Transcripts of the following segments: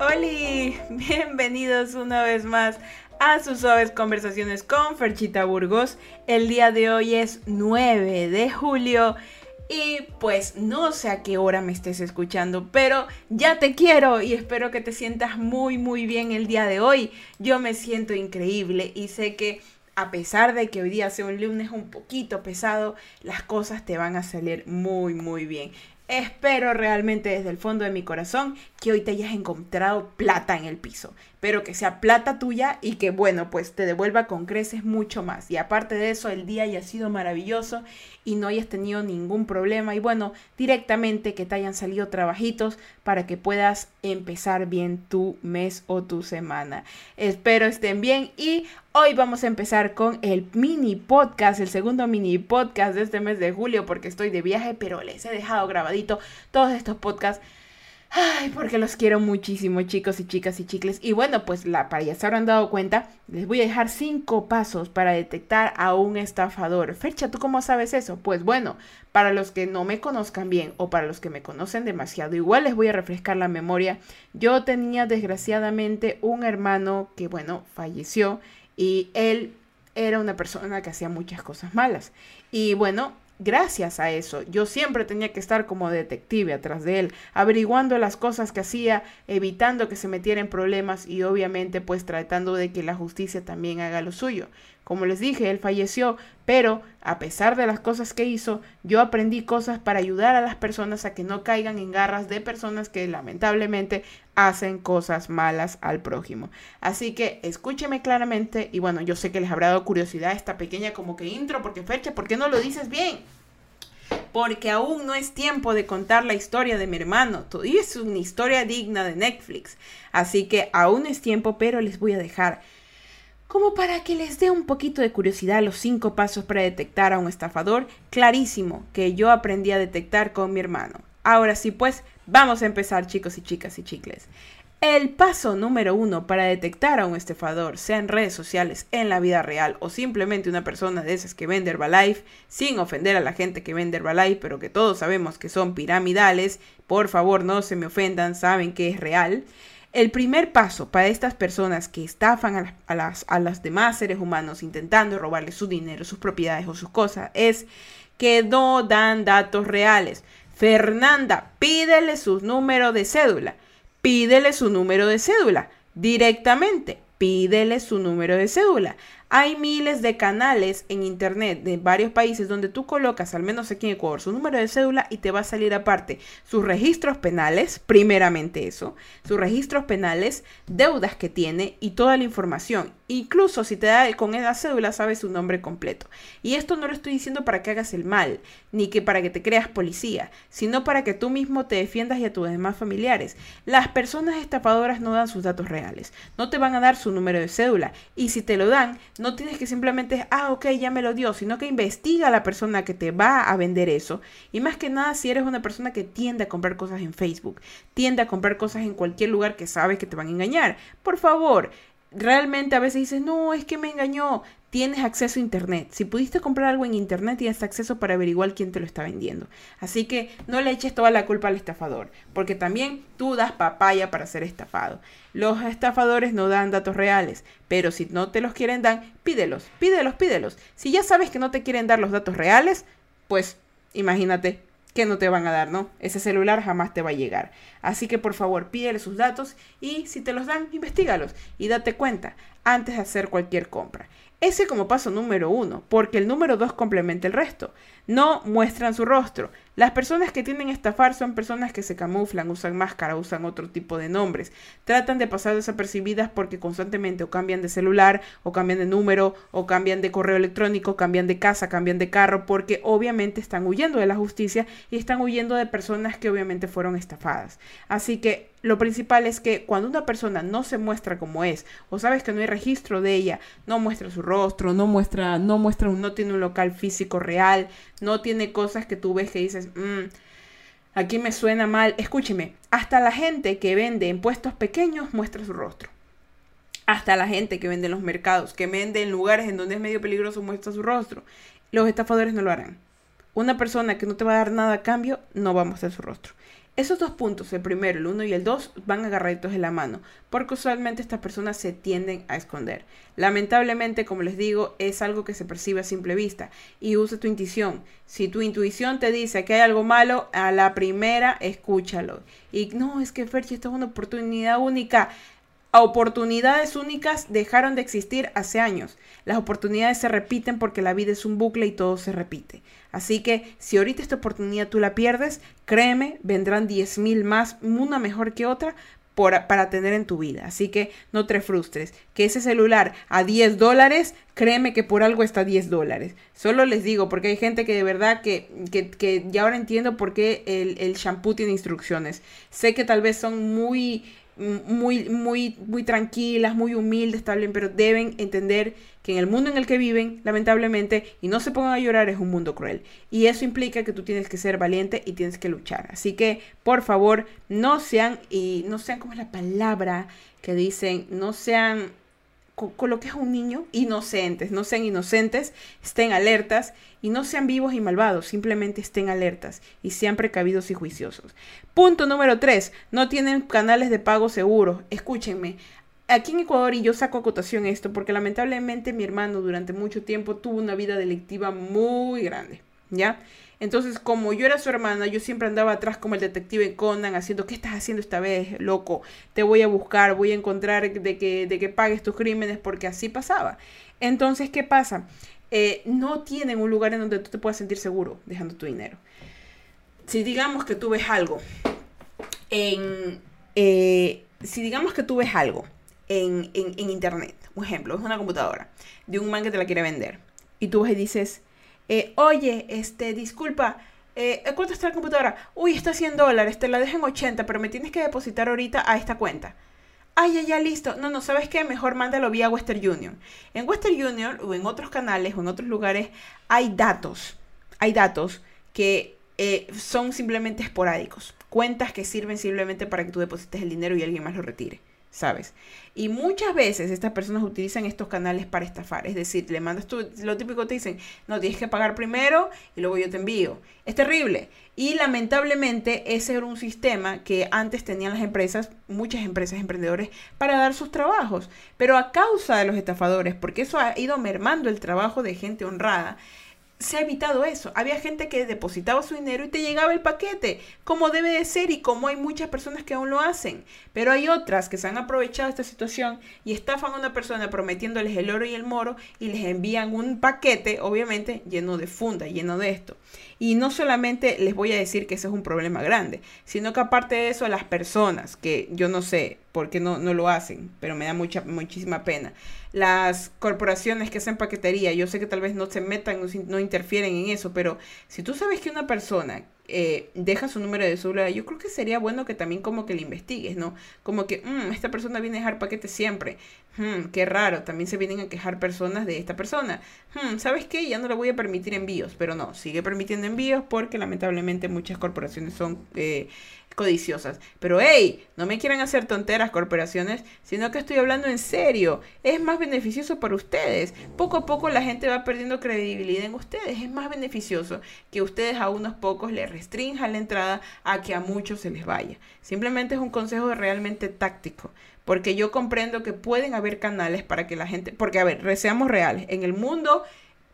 Hola, bienvenidos una vez más a sus suaves conversaciones con Ferchita Burgos. El día de hoy es 9 de julio y pues no sé a qué hora me estés escuchando, pero ya te quiero y espero que te sientas muy muy bien el día de hoy. Yo me siento increíble y sé que a pesar de que hoy día sea un lunes un poquito pesado, las cosas te van a salir muy muy bien. Espero realmente desde el fondo de mi corazón que hoy te hayas encontrado plata en el piso, pero que sea plata tuya y que bueno, pues te devuelva con creces mucho más. Y aparte de eso, el día haya sido maravilloso y no hayas tenido ningún problema y bueno, directamente que te hayan salido trabajitos para que puedas empezar bien tu mes o tu semana. Espero estén bien y Hoy vamos a empezar con el mini podcast, el segundo mini podcast de este mes de julio, porque estoy de viaje, pero les he dejado grabadito todos estos podcasts. Ay, porque los quiero muchísimo, chicos y chicas y chicles. Y bueno, pues la, para ya se habrán dado cuenta, les voy a dejar cinco pasos para detectar a un estafador. Fecha, ¿tú cómo sabes eso? Pues bueno, para los que no me conozcan bien o para los que me conocen demasiado, igual les voy a refrescar la memoria. Yo tenía desgraciadamente un hermano que, bueno, falleció y él era una persona que hacía muchas cosas malas. Y bueno, gracias a eso, yo siempre tenía que estar como detective atrás de él, averiguando las cosas que hacía, evitando que se metiera en problemas y obviamente pues tratando de que la justicia también haga lo suyo. Como les dije, él falleció, pero a pesar de las cosas que hizo, yo aprendí cosas para ayudar a las personas a que no caigan en garras de personas que lamentablemente hacen cosas malas al prójimo. Así que escúcheme claramente y bueno, yo sé que les habrá dado curiosidad esta pequeña como que intro, porque Fecha, ¿por qué no lo dices bien? Porque aún no es tiempo de contar la historia de mi hermano. Todavía es una historia digna de Netflix. Así que aún es tiempo, pero les voy a dejar como para que les dé un poquito de curiosidad los cinco pasos para detectar a un estafador, clarísimo que yo aprendí a detectar con mi hermano. Ahora sí, pues vamos a empezar chicos y chicas y chicles. El paso número uno para detectar a un estafador, sea en redes sociales, en la vida real o simplemente una persona de esas que vende Herbalife, sin ofender a la gente que vende Herbalife, pero que todos sabemos que son piramidales, por favor no se me ofendan, saben que es real. El primer paso para estas personas que estafan a, las, los demás seres humanos intentando robarles su dinero, sus propiedades o sus cosas es que no dan datos reales. Fernanda, pídele su número de cédula. Pídele su número de cédula directamente. Pídele su número de cédula. Hay miles de canales en internet de varios países donde tú colocas, al menos aquí en Ecuador, su número de cédula y te va a salir aparte sus registros penales, primeramente eso, sus registros penales, deudas que tiene y toda la información. Incluso si te da con esa cédula, sabes su nombre completo. Y esto no lo estoy diciendo para que hagas el mal, ni que para que te creas policía, sino para que tú mismo te defiendas y a tus demás familiares. Las personas estafadoras no dan sus datos reales, no te van a dar su número de cédula. Y si te lo dan, no tienes que simplemente, ah, ok, ya me lo dio, sino que investiga a la persona que te va a vender eso. Y más que nada, si eres una persona que tiende a comprar cosas en Facebook, tiende a comprar cosas en cualquier lugar que sabes que te van a engañar, por favor, realmente a veces dices, no, es que me engañó. Tienes acceso a Internet. Si pudiste comprar algo en Internet, tienes acceso para averiguar quién te lo está vendiendo. Así que no le eches toda la culpa al estafador, porque también tú das papaya para ser estafado. Los estafadores no dan datos reales, pero si no te los quieren dar, pídelos, pídelos, pídelos. Si ya sabes que no te quieren dar los datos reales, pues imagínate, que no te van a dar, ¿no? Ese celular jamás te va a llegar. Así que por favor pídele sus datos y si te los dan, investigalos y date cuenta antes de hacer cualquier compra. Ese como paso número uno, porque el número dos complementa el resto. No muestran su rostro. Las personas que tienden a estafar son personas que se camuflan, usan máscara, usan otro tipo de nombres. Tratan de pasar desapercibidas porque constantemente o cambian de celular, o cambian de número, o cambian de correo electrónico, cambian de casa, cambian de carro, porque obviamente están huyendo de la justicia y están huyendo de personas que obviamente fueron estafadas. Así que lo principal es que cuando una persona no se muestra como es, o sabes que no hay registro de ella, no muestra su rostro, no muestra, no muestra, no tiene un local físico real, no tiene cosas que tú ves que dices, mm, aquí me suena mal. Escúcheme, hasta la gente que vende en puestos pequeños muestra su rostro. Hasta la gente que vende en los mercados, que vende en lugares en donde es medio peligroso, muestra su rostro. Los estafadores no lo harán. Una persona que no te va a dar nada a cambio, no va a mostrar su rostro. Esos dos puntos, el primero, el uno y el dos, van agarraditos de la mano, porque usualmente estas personas se tienden a esconder. Lamentablemente, como les digo, es algo que se percibe a simple vista y usa tu intuición. Si tu intuición te dice que hay algo malo, a la primera, escúchalo. Y no, es que Ferchi, esto es una oportunidad única oportunidades únicas dejaron de existir hace años. Las oportunidades se repiten porque la vida es un bucle y todo se repite. Así que si ahorita esta oportunidad tú la pierdes, créeme, vendrán 10.000 más, una mejor que otra, para tener en tu vida. Así que no te frustres. Que ese celular a 10 dólares, créeme que por algo está a 10 dólares. Solo les digo, porque hay gente que de verdad que, que, ya ahora entiendo por qué el, el shampoo tiene instrucciones. Sé que tal vez son muy muy, muy, muy tranquilas, muy humildes, bien, pero deben entender que en el mundo en el que viven, lamentablemente, y no se pongan a llorar, es un mundo cruel. Y eso implica que tú tienes que ser valiente y tienes que luchar. Así que, por favor, no sean, y no sean como es la palabra que dicen, no sean con, lo que es un niño, inocentes, no sean inocentes, estén alertas y no sean vivos y malvados, simplemente estén alertas y sean precavidos y juiciosos. Punto número 3, no tienen canales de pago seguros. Escúchenme, aquí en Ecuador, y yo saco acotación esto, porque lamentablemente mi hermano durante mucho tiempo tuvo una vida delictiva muy grande, ¿ya? Entonces, como yo era su hermana, yo siempre andaba atrás como el detective Conan, haciendo, ¿qué estás haciendo esta vez, loco? Te voy a buscar, voy a encontrar de que, de que pagues tus crímenes, porque así pasaba. Entonces, ¿qué pasa? Eh, no tienen un lugar en donde tú te puedas sentir seguro dejando tu dinero. Si digamos que tú ves algo en... Eh, si digamos que tú ves algo en, en, internet, un ejemplo, es una computadora de un man que te la quiere vender, y tú ves y dices, eh, oye, este, disculpa, eh, ¿cuánto está la computadora? Uy, está 100 dólares, te la dejo en 80, pero me tienes que depositar ahorita a esta cuenta. Ay, ya, ya, listo. No, no, ¿sabes qué? Mejor mándalo vía Western Union. En Western Union o en otros canales o en otros lugares hay datos. Hay datos que eh, son simplemente esporádicos. Cuentas que sirven simplemente para que tú deposites el dinero y alguien más lo retire. ¿Sabes? Y muchas veces estas personas utilizan estos canales para estafar. Es decir, le mandas tú, lo típico te dicen, no, tienes que pagar primero y luego yo te envío. Es terrible. Y lamentablemente ese era un sistema que antes tenían las empresas, muchas empresas, emprendedores, para dar sus trabajos. Pero a causa de los estafadores, porque eso ha ido mermando el trabajo de gente honrada, se ha evitado eso. Había gente que depositaba su dinero y te llegaba el paquete, como debe de ser y como hay muchas personas que aún lo hacen. Pero hay otras que se han aprovechado de esta situación y estafan a una persona prometiéndoles el oro y el moro y les envían un paquete, obviamente, lleno de funda, lleno de esto. Y no solamente les voy a decir que ese es un problema grande, sino que aparte de eso, las personas, que yo no sé por qué no, no lo hacen, pero me da mucha, muchísima pena. Las corporaciones que hacen paquetería, yo sé que tal vez no se metan, no interfieren en eso, pero si tú sabes que una persona eh, deja su número de celular, yo creo que sería bueno que también como que le investigues, ¿no? Como que, mm, esta persona viene a dejar paquetes siempre. Hmm, qué raro, también se vienen a quejar personas de esta persona. Hmm, ¿Sabes qué? Ya no le voy a permitir envíos, pero no, sigue permitiendo envíos porque lamentablemente muchas corporaciones son eh, codiciosas. Pero hey, no me quieran hacer tonteras corporaciones, sino que estoy hablando en serio. Es más beneficioso para ustedes. Poco a poco la gente va perdiendo credibilidad en ustedes. Es más beneficioso que ustedes a unos pocos les restrinjan la entrada a que a muchos se les vaya. Simplemente es un consejo realmente táctico. Porque yo comprendo que pueden haber canales para que la gente, porque a ver, seamos reales, en el mundo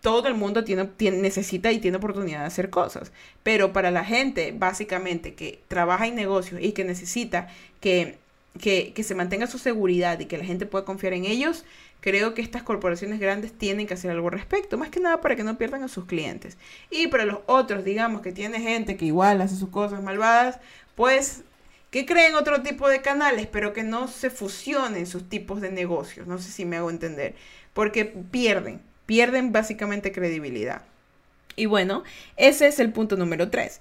todo el mundo tiene, necesita y tiene oportunidad de hacer cosas. Pero para la gente, básicamente, que trabaja en negocios y que necesita que, que, que, se mantenga su seguridad y que la gente pueda confiar en ellos, creo que estas corporaciones grandes tienen que hacer algo al respecto. Más que nada para que no pierdan a sus clientes. Y para los otros, digamos, que tiene gente que igual hace sus cosas malvadas, pues que creen otro tipo de canales, pero que no se fusionen sus tipos de negocios. No sé si me hago entender. Porque pierden pierden básicamente credibilidad. Y bueno, ese es el punto número 3.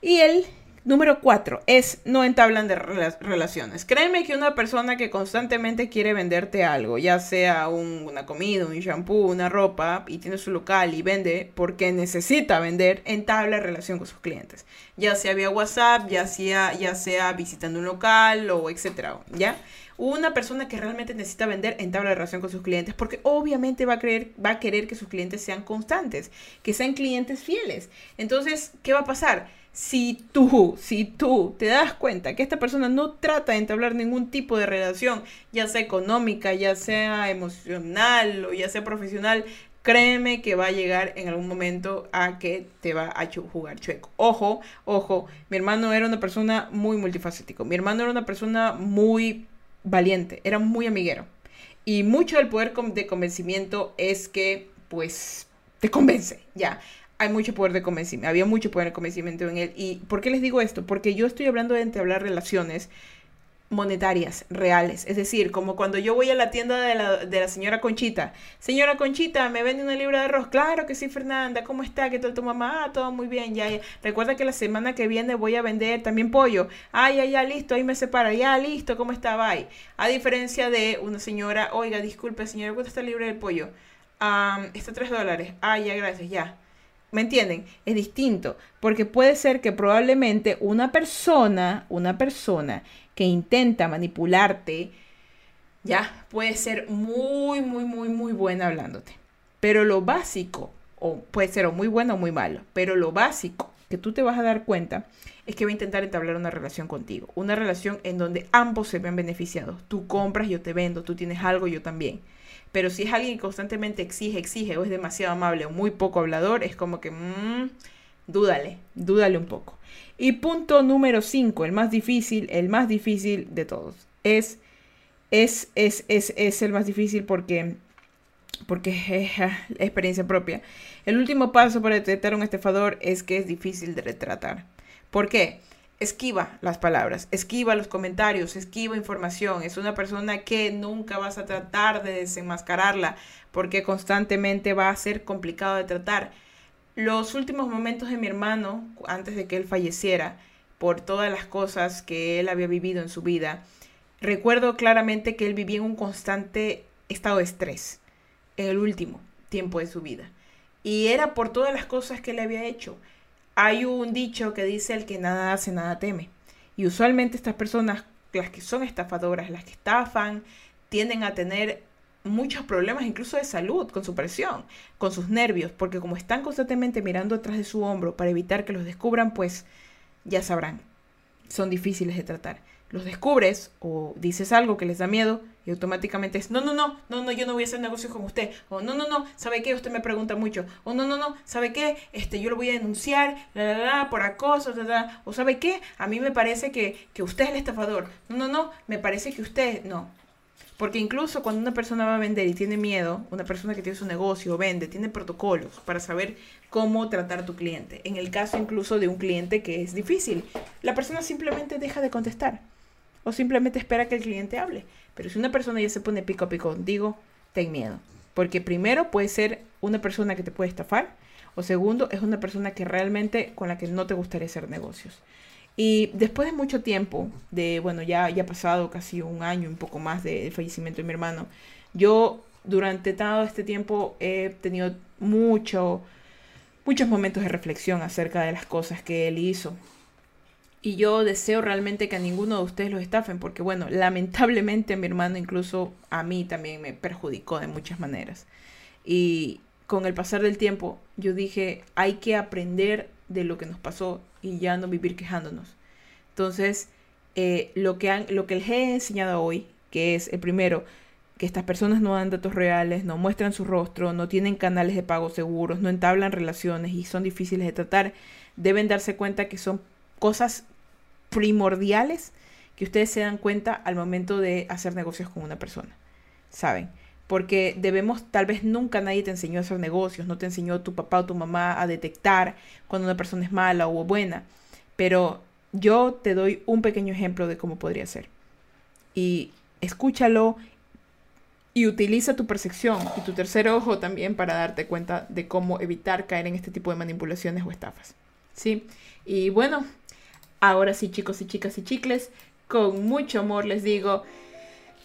Y el número 4 es no entablan de relaciones. Créeme que una persona que constantemente quiere venderte algo, ya sea una comida, un shampoo, una ropa, y tiene su local y vende porque necesita vender, entabla relación con sus clientes. Ya sea vía WhatsApp, ya sea, ya sea visitando un local o etcétera, ¿ya? Una persona que realmente necesita vender entabla relación con sus clientes porque obviamente va a, va a querer que sus clientes sean constantes, que sean clientes fieles. Entonces, ¿qué va a pasar? Si tú, si tú te das cuenta que esta persona no trata de entablar ningún tipo de relación, ya sea económica, ya sea emocional o ya sea profesional, créeme que va a llegar en algún momento a que te va a jugar chueco. Ojo, ojo, mi hermano era una persona muy multifacético. Mi hermano era una persona muy valiente, era muy amiguero. Y mucho del poder de convencimiento es que, pues, te convence, ya hay mucho poder de convencimiento, había mucho poder de convencimiento en él. ¿Y por qué les digo esto? Porque yo estoy hablando de entablar relaciones monetarias, reales. Es decir, como cuando yo voy a la tienda de la, de la, señora Conchita. Señora Conchita, ¿me vende una libra de arroz? Claro que sí, Fernanda. ¿Cómo está? ¿Qué tal tu mamá? Ah, todo muy bien. Ya, ya. Recuerda que la semana que viene voy a vender también pollo. Ah, ya, ya, listo. Ahí me separa. Ya, listo. ¿Cómo está? Bye. A diferencia de una señora, oiga, disculpe, señora, ¿cuánto está el libra del pollo? Ah, está tres dólares. Ah, ya, gracias, ya ¿Me entienden? Es distinto, porque puede ser que probablemente una persona, una persona que intenta manipularte, ya puede ser muy, muy, muy, muy buena hablándote. Pero lo básico, o puede ser muy bueno o muy malo, pero lo básico que tú te vas a dar cuenta es que va a intentar entablar una relación contigo. Una relación en donde ambos se ven beneficiados. Tú compras, yo te vendo, tú tienes algo, yo también. Pero si es alguien que constantemente exige, exige o es demasiado amable o muy poco hablador, es como que, mmm, dúdale, dúdale un poco. Y punto número 5, el más difícil, el más difícil de todos. Es, es, es, es, es el más difícil porque, porque es experiencia propia. El último paso para detectar un estafador es que es difícil de retratar. ¿Por qué? Esquiva las palabras, esquiva los comentarios, esquiva información. Es una persona que nunca vas a tratar de desenmascararla porque constantemente va a ser complicado de tratar. Los últimos momentos de mi hermano, antes de que él falleciera, por todas las cosas que él había vivido en su vida, recuerdo claramente que él vivía en un constante estado de estrés en el último tiempo de su vida. Y era por todas las cosas que él había hecho hay un dicho que dice el que nada hace, nada teme. Y usualmente estas personas, las que son estafadoras, las que estafan, tienden a tener muchos problemas incluso de salud con su presión, con sus nervios, porque como están constantemente mirando atrás de su hombro para evitar que los descubran, pues ya sabrán, son difíciles de tratar los descubres o dices algo que les da miedo y automáticamente es, no, no, no, no, no, yo no voy a hacer negocios con usted. O no, no, no, ¿sabe qué? Usted me pregunta mucho. O no, no, no, ¿sabe qué? Este, yo lo voy a denunciar, la, la, la, por acoso, la. O ¿sabe qué? A mí me parece que, que usted es el estafador. No, no, no, me parece que usted, no. Porque incluso cuando una persona va a vender y tiene miedo, una persona que tiene su negocio vende, tiene protocolos para saber cómo tratar a tu cliente. En el caso incluso de un cliente que es difícil, la persona simplemente deja de contestar o simplemente espera que el cliente hable. Pero si una persona ya se pone pico a pico contigo, ten miedo. Porque primero puede ser una persona que te puede estafar o segundo es una persona que realmente con la que no te gustaría hacer negocios. Y después de mucho tiempo, de, bueno, ya, ya ha pasado casi un año, un poco más del fallecimiento de mi hermano, yo durante todo este tiempo he tenido mucho, muchos momentos de reflexión acerca de las cosas que él hizo, y yo deseo realmente que a ninguno de ustedes los estafen, porque bueno, lamentablemente mi hermano incluso a mí también me perjudicó de muchas maneras. Y con el pasar del tiempo yo dije, hay que aprender de lo que nos pasó y ya no vivir quejándonos. Entonces, eh, lo, que han, lo que les he enseñado hoy, que es el primero, que estas personas no dan datos reales, no muestran su rostro, no tienen canales de pago seguros, no entablan relaciones y son difíciles de tratar, deben darse cuenta que son cosas primordiales que ustedes se dan cuenta al momento de hacer negocios con una persona. ¿Saben? Porque debemos, tal vez nunca nadie te enseñó a hacer negocios, no te enseñó tu papá o tu mamá a detectar cuando una persona es mala o buena. Pero yo te doy un pequeño ejemplo de cómo podría ser. Y escúchalo y utiliza tu percepción y tu tercer ojo también para darte cuenta de cómo evitar caer en este tipo de manipulaciones o estafas. ¿Sí? Y bueno, Ahora sí, chicos y chicas y chicles, con mucho amor les digo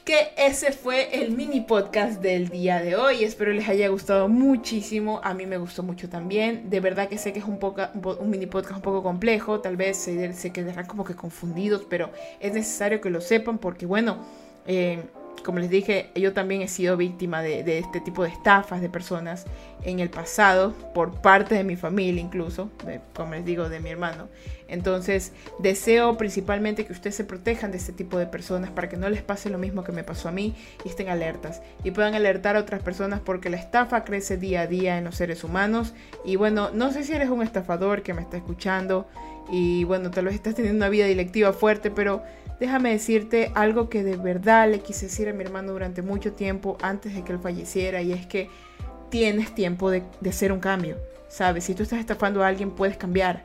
que ese fue el mini podcast del día de hoy. Espero les haya gustado muchísimo. A mí me gustó mucho también. De verdad que sé que es un, poco, un mini podcast un poco complejo. Tal vez se, se quedarán como que confundidos, pero es necesario que lo sepan porque, bueno, eh, como les dije, yo también he sido víctima de, este tipo de estafas de personas en el pasado, por parte de mi familia incluso, como les digo, de mi hermano. Entonces, deseo principalmente que ustedes se protejan de este tipo de personas para que no les pase lo mismo que me pasó a mí y estén alertas y puedan alertar a otras personas porque la estafa crece día a día en los seres humanos. Y bueno, no sé si eres un estafador que me está escuchando y bueno, tal vez estás teniendo una vida directiva fuerte, pero déjame decirte algo que de verdad le quise decir a mi hermano durante mucho tiempo antes de que él falleciera y es que tienes tiempo de, hacer un cambio, ¿sabes? Si tú estás estafando a alguien puedes cambiar,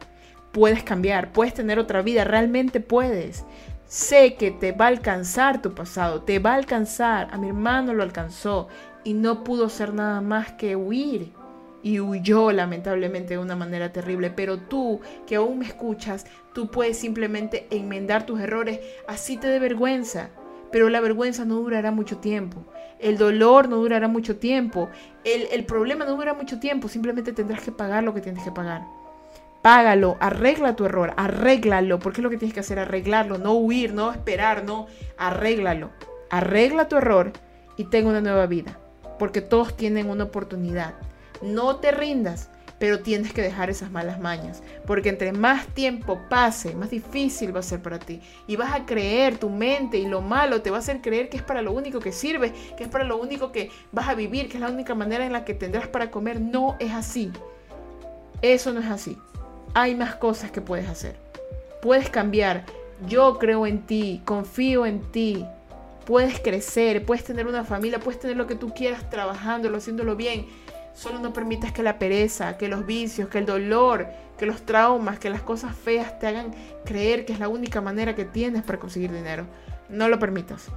puedes cambiar, puedes tener otra vida, realmente puedes. Sé que te va a alcanzar tu pasado, te va a alcanzar. A mi hermano lo alcanzó y no pudo ser nada más que huir y huyó lamentablemente de una manera terrible. Pero tú, que aún me escuchas, tú puedes simplemente enmendar tus errores, así te dé vergüenza. Pero la vergüenza no durará mucho tiempo. El dolor no durará mucho tiempo. El, problema no durará mucho tiempo. Simplemente tendrás que pagar lo que tienes que pagar. Págalo, arregla tu error, arréglalo, porque es lo que tienes que hacer, arreglarlo, no huir, no esperar, no, arréglalo. Arregla tu error y ten una nueva vida, porque todos tienen una oportunidad. No te rindas, pero tienes que dejar esas malas mañas, porque entre más tiempo pase, más difícil va a ser para ti. Y vas a creer, tu mente y lo malo te va a hacer creer que es para lo único que sirve, que es para lo único que vas a vivir, que es la única manera en la que tendrás para comer. No es así. Eso no es así. Hay más cosas que puedes hacer. Puedes cambiar. Yo creo en ti, confío en ti. Puedes crecer, puedes tener una familia, puedes tener lo que tú quieras trabajándolo, haciéndolo bien Solo no permitas que la pereza, que los vicios, que el dolor, que los traumas, que las cosas feas te hagan creer que es la única manera que tienes para conseguir dinero. No lo permitas.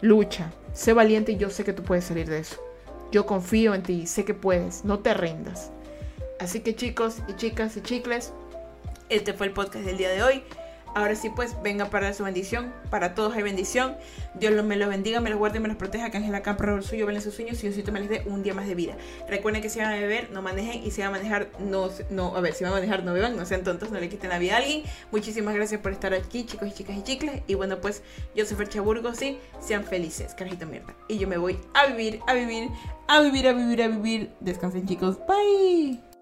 Lucha, sé valiente y yo sé que tú puedes salir de eso. Yo confío en ti, sé que puedes, no te rindas. Así que chicos y chicas y chicles, este fue el podcast del día de hoy. Ahora sí, pues venga para su bendición. Para todos hay bendición. Dios me los bendiga, me los guarde y me los proteja. Que Ángel acá el suyo, ven sus sueños y Diosito me les dé un día más de vida. Recuerden que si van a beber, no manejen. Y si van a manejar, no, no, a ver, si van a manejar, no beban. No sean tontos, no le quiten la vida a alguien. Muchísimas gracias por estar aquí, chicos y chicas y chicles. Y bueno, pues yo soy Fercha Burgos y sean felices, carajito mierda. Y yo me voy a vivir, a vivir, a vivir, a vivir, a vivir. Descansen, chicos. Bye.